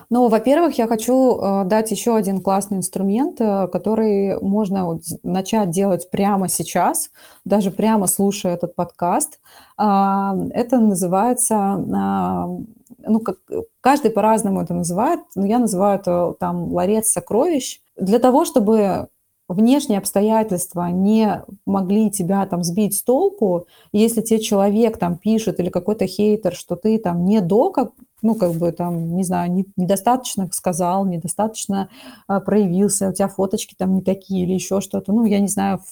Ну, во-первых, я хочу э, дать еще один классный инструмент, э, который можно начать делать прямо сейчас, даже прямо слушая этот подкаст. А, это называется, а, ну, как, каждый по-разному это называет, но я называю это там ларец сокровищ. Для того, чтобы внешние обстоятельства не могли тебя там сбить с толку, если тебе человек там пишет или какой-то хейтер, что ты там не до, как, ну, как бы там, не знаю, не, недостаточно сказал, недостаточно а, проявился, у тебя фоточки там не такие или еще что-то, ну, я не знаю, в,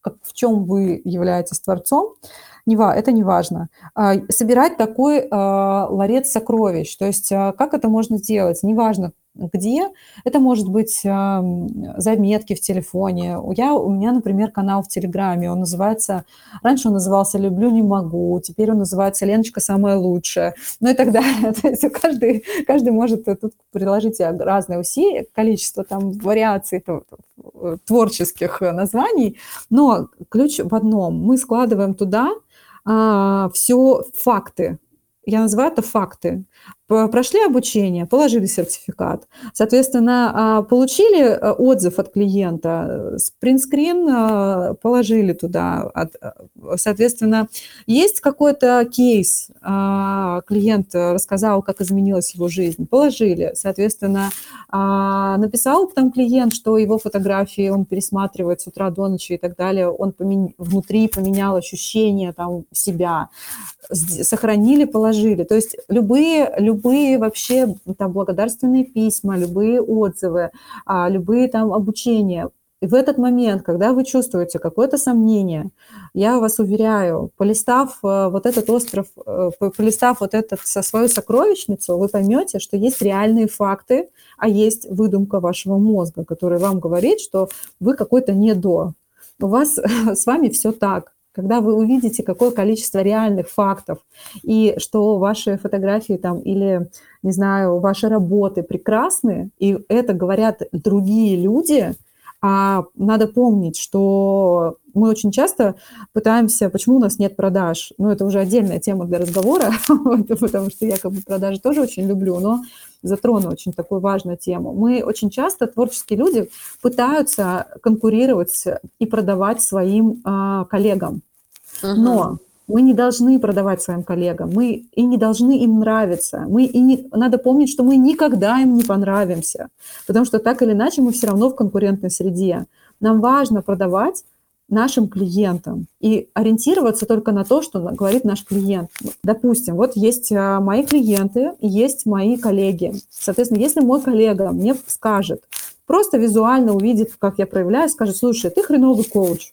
как, в чем вы являетесь творцом, не, это не важно. А, собирать такой а, ларец сокровищ, то есть а, как это можно сделать, неважно, где. Это может быть заметки в телефоне. Я, у меня, например, канал в Телеграме, он называется, раньше он назывался «Люблю, не могу», теперь он называется «Леночка самая лучшая», ну и так далее. *laughs* То есть каждый, каждый может тут приложить разные усилия, количество там вариаций творческих названий, но ключ в одном. Мы складываем туда а, все факты, я называю это факты прошли обучение, положили сертификат, соответственно, а, получили э, отзыв от клиента, принтскрин э, положили туда, соответственно, есть какой-то кейс, а, клиент рассказал, как изменилась его жизнь, положили, соответственно, а, написал там клиент, что его фотографии он пересматривает с утра до ночи и так далее, он помен... внутри поменял ощущение там себя, сохранили, положили, то есть любые, любые любые вообще там благодарственные письма, любые отзывы, а, любые там обучения. И в этот момент, когда вы чувствуете какое-то сомнение, я вас уверяю, полистав э, вот этот остров, э, полистав вот этот со свою сокровищницу, вы поймете, что есть реальные факты, а есть выдумка вашего мозга, который вам говорит, что вы какой-то не до. У вас *laughs* с вами все так когда вы увидите, какое количество реальных фактов, и что ваши фотографии там или, не знаю, ваши работы прекрасны, и это говорят другие люди, а надо помнить, что мы очень часто пытаемся, почему у нас нет продаж. Ну, это уже отдельная тема для разговора, *laughs* потому что я как бы продажи тоже очень люблю, но затрону очень такую важную тему. Мы очень часто, творческие люди, пытаются конкурировать и продавать своим а, коллегам. Uh-huh. Но мы не должны продавать своим коллегам, мы и не должны им нравиться. Мы и не, надо помнить, что мы никогда им не понравимся, потому что так или иначе мы все равно в конкурентной среде. Нам важно продавать нашим клиентам и ориентироваться только на то, что говорит наш клиент. Допустим, вот есть а, мои клиенты, есть мои коллеги. Соответственно, если мой коллега мне скажет, просто визуально увидит, как я проявляю, скажет, слушай, ты хреновый коуч,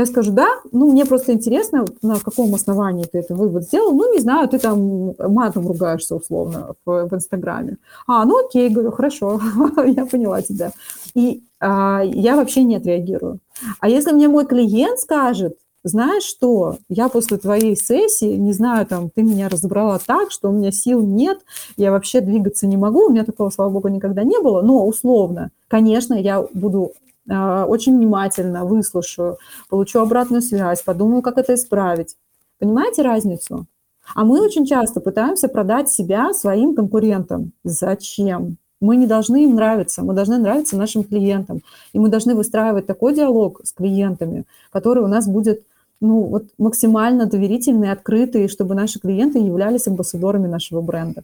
я скажу, да, ну, мне просто интересно, на каком основании ты это вывод сделал. Ну, не знаю, ты там матом ругаешься условно в, в Инстаграме. А, ну, окей, говорю, хорошо, *laughs* я поняла тебя. И а, я вообще не отреагирую. А если мне мой клиент скажет, знаешь что, я после твоей сессии, не знаю, там, ты меня разобрала так, что у меня сил нет, я вообще двигаться не могу, у меня такого, слава богу, никогда не было, но условно, конечно, я буду очень внимательно выслушаю, получу обратную связь, подумаю, как это исправить. Понимаете разницу? А мы очень часто пытаемся продать себя своим конкурентам. Зачем? Мы не должны им нравиться, мы должны нравиться нашим клиентам. И мы должны выстраивать такой диалог с клиентами, который у нас будет ну, вот максимально доверительный, открытый, чтобы наши клиенты являлись амбассадорами нашего бренда.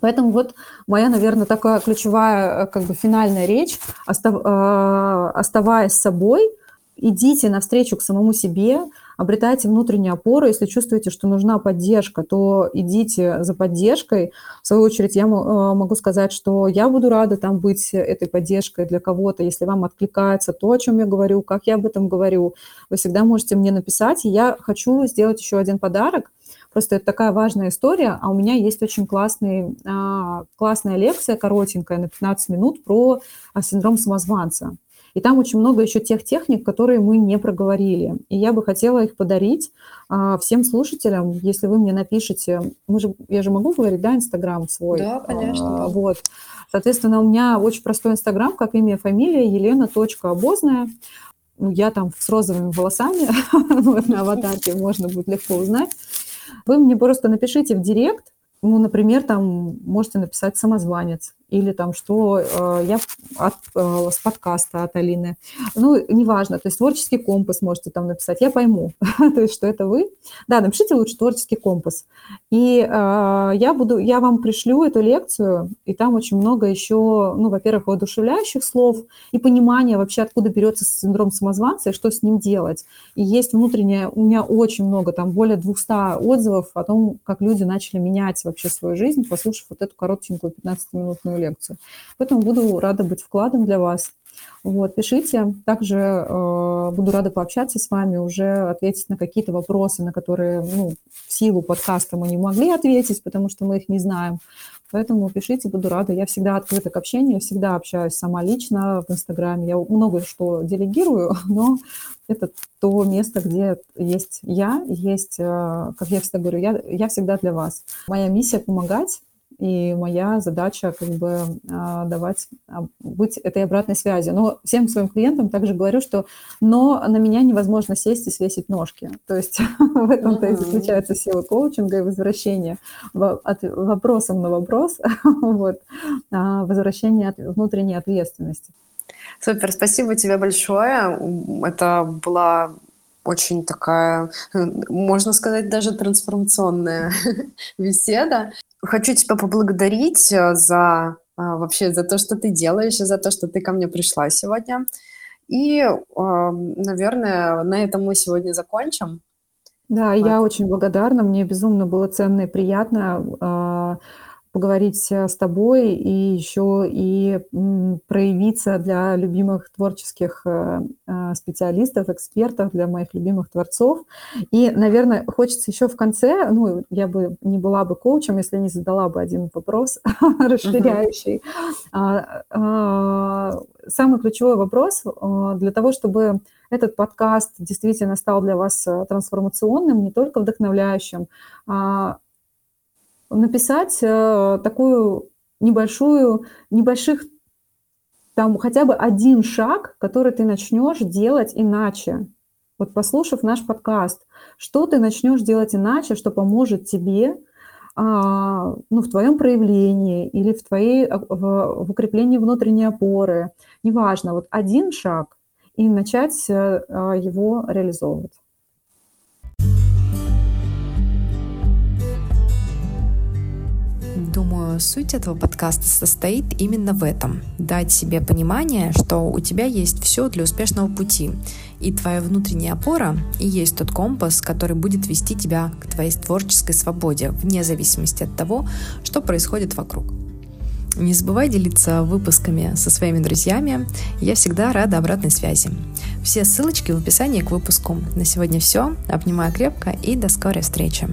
Поэтому вот моя, наверное, такая ключевая э, как бы финальная речь, остав, э, оставаясь собой, идите навстречу к самому себе, обретайте внутреннюю опору. Если чувствуете, что нужна поддержка, то идите за поддержкой. В свою очередь, я э, могу сказать, что я буду рада там быть этой поддержкой для кого-то. Если вам откликается то, о чем я говорю, как я об этом говорю, вы всегда можете мне написать. И я хочу сделать еще один подарок – Просто это такая важная история, а у меня есть очень классный, а, классная лекция, коротенькая, на 15 минут про а, синдром самозванца. И там очень много еще тех техник, которые мы не проговорили. И я бы хотела их подарить а, всем слушателям, если вы мне напишите. Мы же, я же могу говорить, да, Инстаграм свой? Да, конечно. А, вот. Соответственно, у меня очень простой Инстаграм, как имя, фамилия, елена.обозная. Ну, я там с розовыми волосами *laughs* на аватарке, можно будет легко узнать. Вы мне просто напишите в директ, ну, например, там можете написать «самозванец», или там, что э, я от, э, с подкаста от Алины. Ну, неважно, то есть творческий компас можете там написать, я пойму, *laughs* то есть, что это вы. Да, напишите лучше творческий компас. И э, я буду, я вам пришлю эту лекцию, и там очень много еще, ну, во-первых, воодушевляющих слов и понимания вообще, откуда берется синдром самозванца и что с ним делать. И есть внутреннее, у меня очень много, там более 200 отзывов о том, как люди начали менять вообще свою жизнь, послушав вот эту коротенькую 15-минутную лекцию. Поэтому буду рада быть вкладом для вас. Вот, пишите. Также э, буду рада пообщаться с вами, уже ответить на какие-то вопросы, на которые ну, в силу подкаста мы не могли ответить, потому что мы их не знаем. Поэтому пишите, буду рада. Я всегда открыта к общению, всегда общаюсь сама лично в Инстаграме. Я много что делегирую, *laughs* но это то место, где есть я, есть, э, как я всегда говорю, я, я всегда для вас. Моя миссия – помогать, и моя задача как бы а, давать, а, быть этой обратной связи. Но всем своим клиентам также говорю, что но на меня невозможно сесть и свесить ножки. *laughs* То есть *laughs* в этом-то и заключается сила коучинга и возвращения от вопросом на вопрос, *laughs* вот, а, возвращение от внутренней ответственности. Супер, спасибо тебе большое. Это была очень такая, можно сказать, даже трансформационная беседа. Хочу тебя поблагодарить э, за а, вообще за то, что ты делаешь, и за то, что ты ко мне пришла сегодня. И, наверное, на этом мы сегодня закончим. Да, вот. я очень благодарна. Мне безумно было ценно и приятно а, поговорить э, с тобой и еще и проявиться для любимых творческих э, э, специалистов, экспертов, для моих любимых творцов. И, наверное, хочется еще в конце, ну, я бы не была бы коучем, если не задала бы один вопрос *laughs* расширяющий. А, а, самый ключевой вопрос для того, чтобы этот подкаст действительно стал для вас трансформационным, не только вдохновляющим, а написать э, такую небольшую, небольших, там хотя бы один шаг, который ты начнешь делать иначе. Вот послушав наш подкаст, что ты начнешь делать иначе, что поможет тебе а, ну, в твоем проявлении или в, твоей, в, в укреплении внутренней опоры, неважно, вот один шаг и начать э, его реализовывать. Что суть этого подкаста состоит именно в этом. Дать себе понимание, что у тебя есть все для успешного пути. И твоя внутренняя опора и есть тот компас, который будет вести тебя к твоей творческой свободе, вне зависимости от того, что происходит вокруг. Не забывай делиться выпусками со своими друзьями. Я всегда рада обратной связи. Все ссылочки в описании к выпуску. На сегодня все. Обнимаю крепко и до скорой встречи.